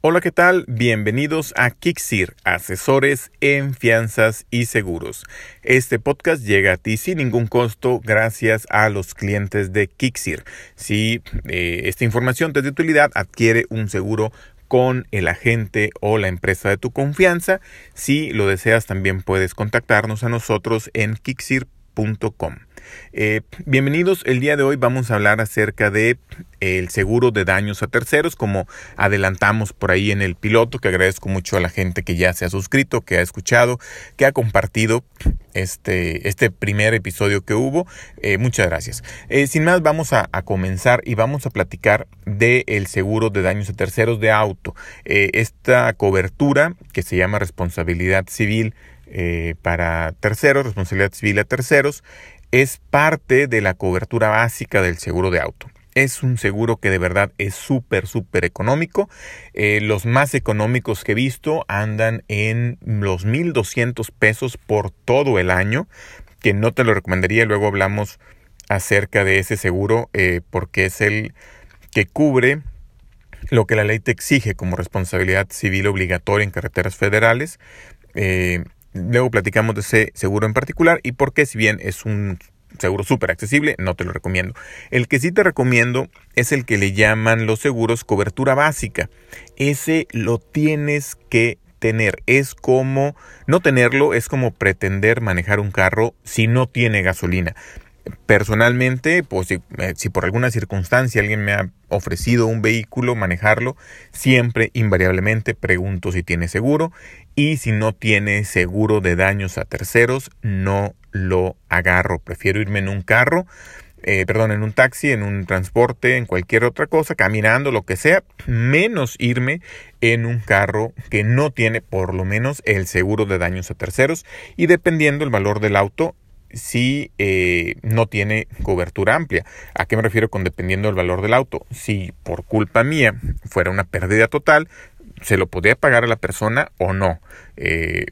Hola, ¿qué tal? Bienvenidos a Kixir, asesores en fianzas y seguros. Este podcast llega a ti sin ningún costo gracias a los clientes de Kixir. Si eh, esta información te es de utilidad, adquiere un seguro con el agente o la empresa de tu confianza. Si lo deseas, también puedes contactarnos a nosotros en kixir.com. Eh, bienvenidos, el día de hoy vamos a hablar acerca de el seguro de daños a terceros, como adelantamos por ahí en el piloto, que agradezco mucho a la gente que ya se ha suscrito, que ha escuchado, que ha compartido este, este primer episodio que hubo. Eh, muchas gracias. Eh, sin más, vamos a, comenzar y vamos a platicar del el seguro de daños a terceros de auto. esta cobertura que se llama responsabilidad civil para terceros, responsabilidad civil a terceros, es parte de la cobertura básica del seguro de auto. Es un seguro que de verdad es súper, súper económico. Eh, los más económicos que he visto andan en los 1.200 pesos por todo el año, que no te lo recomendaría. Luego hablamos acerca de ese seguro eh, porque es el que cubre lo que la ley te exige como responsabilidad civil obligatoria en carreteras federales. Eh, Luego platicamos de ese seguro en particular y por qué si bien es un seguro súper accesible, no te lo recomiendo. El que sí te recomiendo es el que le llaman los seguros cobertura básica. Ese lo tienes que tener. Es como no tenerlo, es como pretender manejar un carro si no tiene gasolina. Personalmente, pues si, eh, si, por alguna circunstancia alguien me ha ofrecido un vehículo, manejarlo, siempre invariablemente pregunto si tiene seguro y si no tiene seguro de daños a terceros, no lo agarro. Prefiero irme en un carro, eh, perdón, en un taxi, en un transporte, en cualquier otra cosa, caminando, lo que sea, menos irme en un carro que no tiene por lo menos el seguro de daños a terceros y dependiendo el valor del auto, si eh, no tiene cobertura amplia. ¿A qué me refiero con dependiendo del valor del auto? Si por culpa mía fuera una pérdida total, se lo podría pagar a la persona o no. Eh,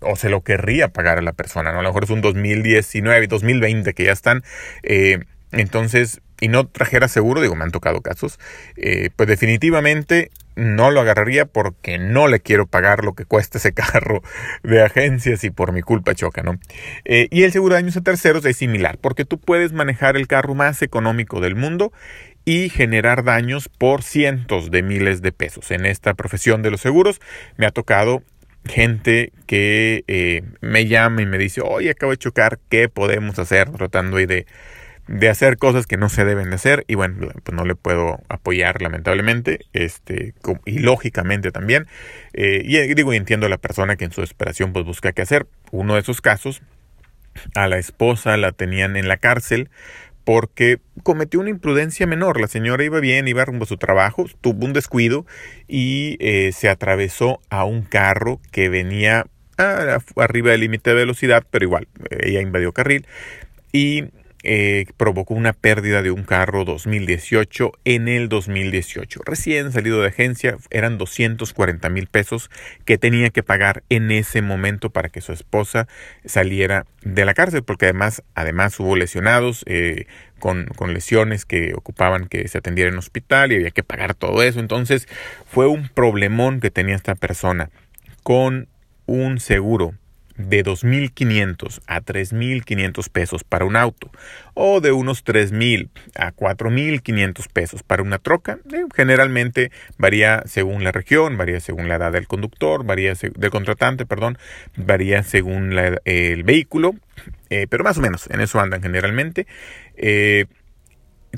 o se lo querría pagar a la persona. ¿no? A lo mejor es un 2019, 2020 que ya están. Eh, entonces, y no trajera seguro, digo, me han tocado casos, pues definitivamente no lo agarraría porque no le quiero pagar lo que cuesta ese carro de agencias y por mi culpa choca, ¿no? Eh, y el seguro de daños a terceros es similar, porque tú puedes manejar el carro más económico del mundo y generar daños por cientos de miles de pesos. En esta profesión de los seguros me ha tocado gente que eh, me llama y me dice, oye, acabo de chocar, ¿qué podemos hacer? Tratando de de hacer cosas que no se deben de hacer y bueno, pues no le puedo apoyar lamentablemente, este, y lógicamente también, eh, y digo, y entiendo a la persona que en su desesperación pues busca qué hacer. Uno de esos casos, a la esposa la tenían en la cárcel porque cometió una imprudencia menor. La señora iba bien, iba rumbo a su trabajo, tuvo un descuido y eh, se atravesó a un carro que venía arriba del límite de velocidad, pero igual, ella invadió carril y eh, provocó una pérdida de un carro 2018 en el 2018. Recién salido de agencia, eran 240 mil pesos que tenía que pagar en ese momento para que su esposa saliera de la cárcel, porque además, además hubo lesionados eh, con, con lesiones que ocupaban que se atendiera en hospital y había que pagar todo eso. Entonces fue un problemón que tenía esta persona con un seguro de 2.500 a 3.500 pesos para un auto o de unos 3.000 a 4.500 pesos para una troca. Eh, generalmente varía según la región, varía según la edad del conductor, varía del contratante, perdón, varía según el vehículo, eh, pero más o menos en eso andan generalmente. Eh,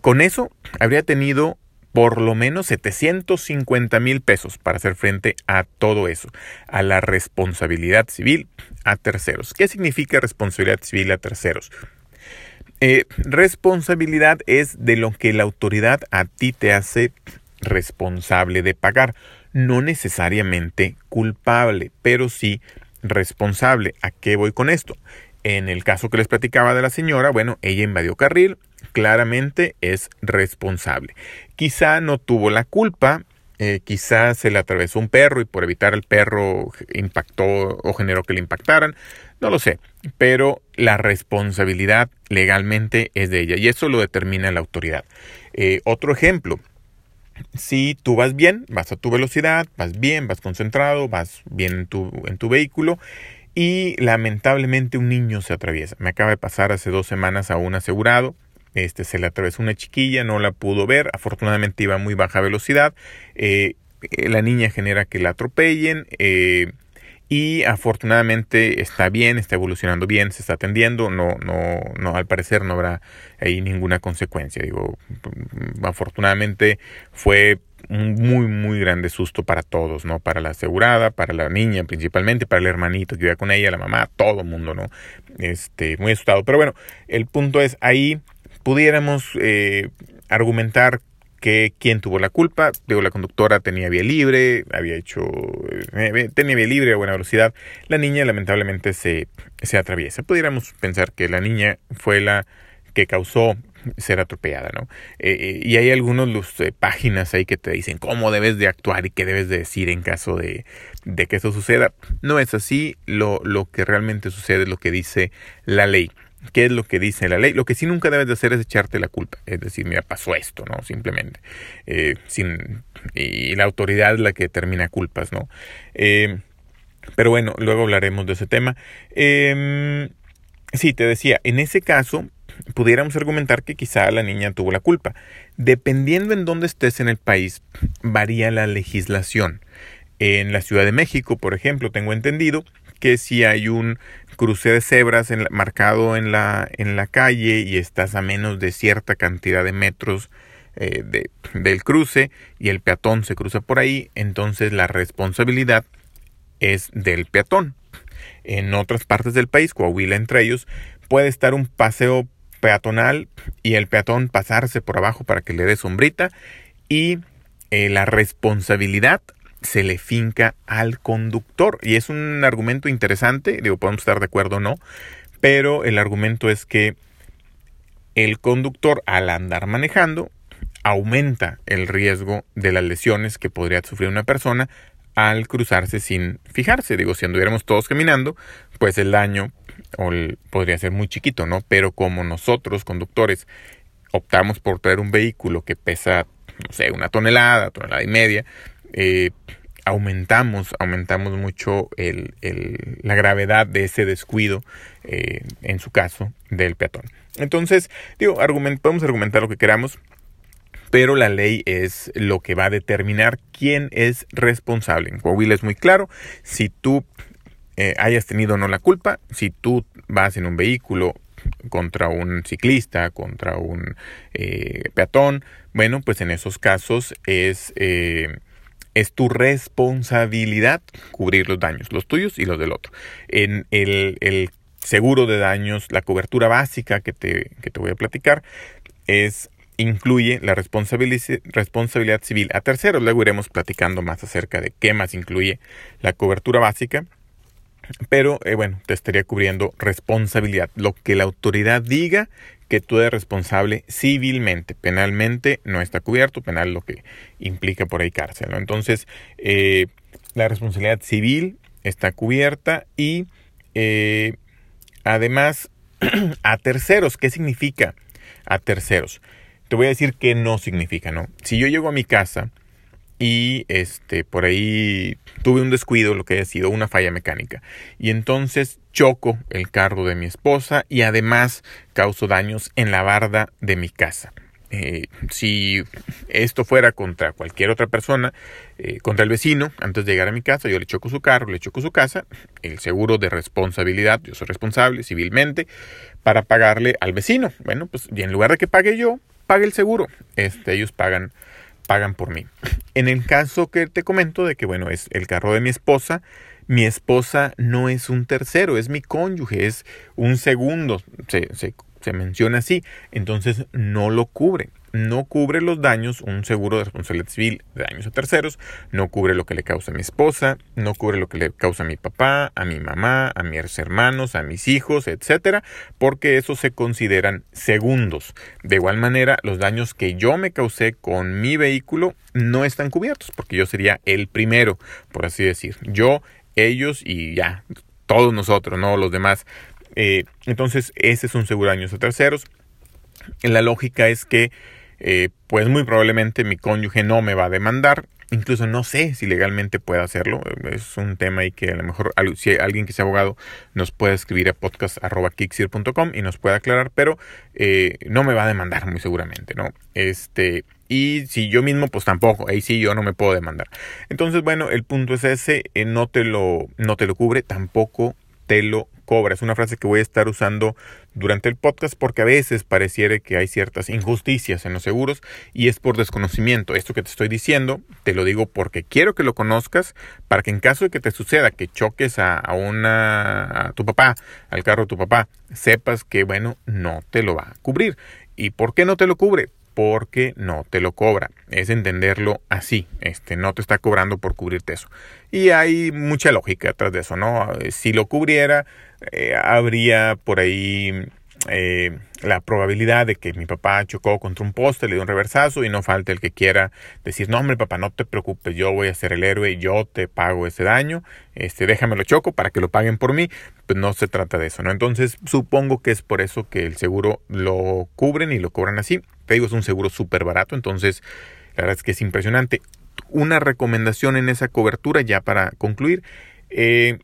con eso habría tenido por lo menos 750 mil pesos para hacer frente a todo eso, a la responsabilidad civil a terceros. ¿Qué significa responsabilidad civil a terceros? Eh, responsabilidad es de lo que la autoridad a ti te hace responsable de pagar, no necesariamente culpable, pero sí responsable. ¿A qué voy con esto? En el caso que les platicaba de la señora, bueno, ella invadió carril, claramente es responsable. Quizá no tuvo la culpa, eh, quizá se le atravesó un perro y por evitar el perro impactó o generó que le impactaran, no lo sé, pero la responsabilidad legalmente es de ella y eso lo determina la autoridad. Eh, otro ejemplo, si tú vas bien, vas a tu velocidad, vas bien, vas concentrado, vas bien en tu, en tu vehículo y lamentablemente un niño se atraviesa. Me acaba de pasar hace dos semanas a un asegurado. Este se le atravesó una chiquilla, no la pudo ver. Afortunadamente iba a muy baja velocidad. Eh, la niña genera que la atropellen. Eh, y afortunadamente está bien, está evolucionando bien, se está atendiendo, no, no, no, al parecer no habrá ahí ninguna consecuencia. Digo, afortunadamente fue un muy, muy grande susto para todos, ¿no? Para la asegurada, para la niña principalmente, para el hermanito que iba con ella, la mamá, todo el mundo, ¿no? Este, muy asustado. Pero bueno, el punto es, ahí pudiéramos eh, argumentar que quién tuvo la culpa. Digo, la conductora tenía vía libre, había hecho, eh, tenía vía libre a buena velocidad. La niña lamentablemente se, se atraviesa. Pudiéramos pensar que la niña fue la que causó ser atropellada, ¿no? Eh, eh, y hay algunas páginas ahí que te dicen cómo debes de actuar y qué debes de decir en caso de, de que eso suceda. No es así, lo, lo que realmente sucede es lo que dice la ley qué es lo que dice la ley. Lo que sí nunca debes de hacer es echarte la culpa. Es decir, mira, pasó esto, ¿no? Simplemente. Eh, sin, y la autoridad es la que determina culpas, ¿no? Eh, pero bueno, luego hablaremos de ese tema. Eh, sí, te decía, en ese caso, pudiéramos argumentar que quizá la niña tuvo la culpa. Dependiendo en dónde estés en el país, varía la legislación. En la Ciudad de México, por ejemplo, tengo entendido que si hay un cruce de cebras marcado en la, en la calle y estás a menos de cierta cantidad de metros eh, de, del cruce y el peatón se cruza por ahí, entonces la responsabilidad es del peatón. En otras partes del país, Coahuila entre ellos, puede estar un paseo peatonal y el peatón pasarse por abajo para que le dé sombrita y eh, la responsabilidad se le finca al conductor. Y es un argumento interesante, digo, podemos estar de acuerdo o no, pero el argumento es que el conductor al andar manejando aumenta el riesgo de las lesiones que podría sufrir una persona al cruzarse sin fijarse. Digo, si anduviéramos todos caminando, pues el daño podría ser muy chiquito, ¿no? Pero como nosotros, conductores, optamos por traer un vehículo que pesa, no sé, una tonelada, tonelada y media, eh, aumentamos, aumentamos mucho el, la gravedad de ese descuido, eh, en su caso, del peatón. Entonces, digo, podemos argumentar lo que queramos, pero la ley es lo que va a determinar quién es responsable. En Coahuila es muy claro, si tú eh, hayas tenido o no la culpa, si tú vas en un vehículo contra un ciclista, contra un peatón, bueno, pues en esos casos es es tu responsabilidad cubrir los daños, los tuyos y los del otro. En el, seguro de daños, la cobertura básica que te, que te voy a platicar, es incluye la responsabilidad civil a terceros. Luego iremos platicando más acerca de qué más incluye la cobertura básica. Pero eh, bueno, te estaría cubriendo responsabilidad. Lo que la autoridad diga que tú eres responsable civilmente. Penalmente no está cubierto, penal lo que implica por ahí cárcel. Entonces, eh, la responsabilidad civil está cubierta y eh, además a terceros, ¿qué significa a terceros? Te voy a decir qué no significa, ¿no? Si yo llego a mi casa y este por ahí tuve un descuido, lo que haya sido una falla mecánica y entonces choco el carro de mi esposa y además causo daños en la barda de mi casa. Eh, si esto fuera contra cualquier otra persona, eh, contra el vecino, antes de llegar a mi casa, yo le choco su carro, le choco su casa, el seguro de responsabilidad, yo soy responsable civilmente para pagarle al vecino. Bueno, pues en lugar de que pague yo, pague el seguro. Este, ellos pagan pagan por mí. En el caso que te comento de que, bueno, es el carro de mi esposa, mi esposa no es un tercero, es mi cónyuge, es un segundo, se, se, se menciona así, entonces no lo cubre no cubre los daños, un seguro de responsabilidad civil de daños a terceros, no cubre lo que le causa a mi esposa, no cubre lo que le causa a mi papá, a mi mamá, a mis hermanos, a mis hijos, etcétera, porque esos se consideran segundos. De igual manera, los daños que yo me causé con mi vehículo no están cubiertos, porque yo sería el primero, por así decir. Yo, ellos y ya, todos nosotros, no los demás. Eh, entonces, ese es un seguro de daños a terceros. La lógica es que eh, pues muy probablemente mi cónyuge no me va a demandar. Incluso no sé si legalmente puede hacerlo. Es un tema y que a lo mejor si alguien que sea abogado nos puede escribir a podcast.kixir.com y nos puede aclarar, pero eh, no me va a demandar muy seguramente, ¿no? Este, y si yo mismo, pues tampoco, ahí sí yo no me puedo demandar. Entonces, bueno, el punto es ese, eh, no, te lo, no te lo cubre, tampoco te lo cobra. Es una frase que voy a estar usando durante el podcast porque a veces pareciera que hay ciertas injusticias en los seguros y es por desconocimiento. Esto que te estoy diciendo, te lo digo porque quiero que lo conozcas para que en caso de que te suceda que choques a, una a tu papá, al carro de tu papá, sepas que bueno, no te lo va a cubrir. ¿Y por qué no te lo cubre? Porque no te lo cobra. Es entenderlo así. Este no te está cobrando por cubrirte eso. Y hay mucha lógica detrás de eso, ¿no? Si lo cubriera, eh, habría por ahí eh, la probabilidad de que mi papá chocó contra un poste, le dio un reversazo y no falte el que quiera decir, no hombre papá, no te preocupes, yo voy a ser el héroe, yo te pago ese daño, este, déjame lo choco para que lo paguen por mí, pues no se trata de eso, ¿no? Entonces supongo que es por eso que el seguro lo cubren y lo cobran así, te digo, es un seguro súper barato, entonces la verdad es que es impresionante. Una recomendación en esa cobertura, ya para concluir, eh,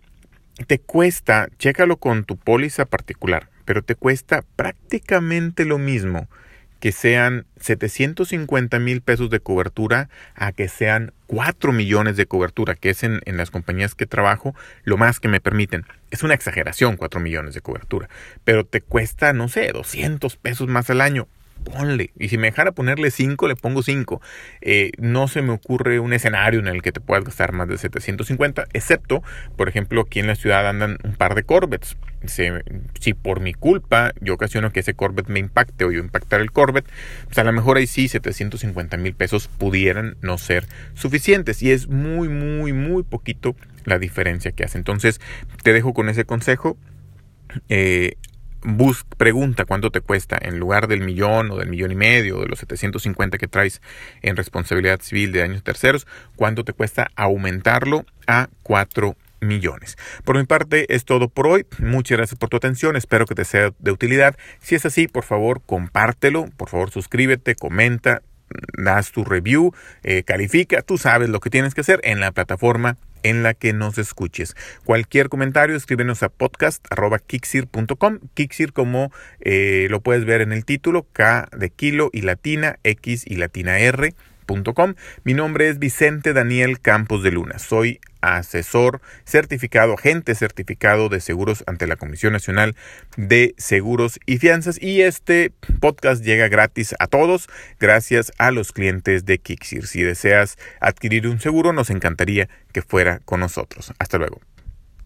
te cuesta, chécalo con tu póliza particular, pero te cuesta prácticamente lo mismo que sean 750 mil pesos de cobertura a que sean 4 millones de cobertura, que es en, en, las compañías que trabajo lo más que me permiten. Es una exageración 4 millones de cobertura, pero te cuesta, no sé, 200 pesos más al año ponle. Y si me dejara ponerle 5, le pongo 5. Eh, no se me ocurre un escenario en el que te puedas gastar más de 750, excepto, por ejemplo, aquí en la ciudad andan un par de Corvettes. Si, por mi culpa yo ocasiono que ese Corvette me impacte o yo impactar el Corvette, pues a lo mejor ahí sí 750 mil pesos pudieran no ser suficientes. Y es muy, muy, muy poquito la diferencia que hace. Entonces, te dejo con ese consejo. Eh, bus, pregunta cuánto te cuesta en lugar del millón o del millón y medio o de los 750 que traes en responsabilidad civil de daños terceros, cuánto te cuesta aumentarlo a 4 millones. Por mi parte es todo por hoy. Muchas gracias por tu atención. Espero que te sea de utilidad. Si es así, por favor, compártelo. Por favor, suscríbete, comenta, das tu review, eh, califica. Tú sabes lo que tienes que hacer en la plataforma en la que nos escuches. Cualquier comentario, escríbenos a podcast.kixir.com. Kixir, como eh, lo puedes ver en el título, K de kilo y latina, X y latina R. Mi nombre es Vicente Daniel Campos de Luna. Soy asesor certificado, agente certificado de seguros ante la Comisión Nacional de Seguros y Fianzas. Y este podcast llega gratis a todos gracias a los clientes de Kixir. Si deseas adquirir un seguro, nos encantaría que fuera con nosotros. Hasta luego.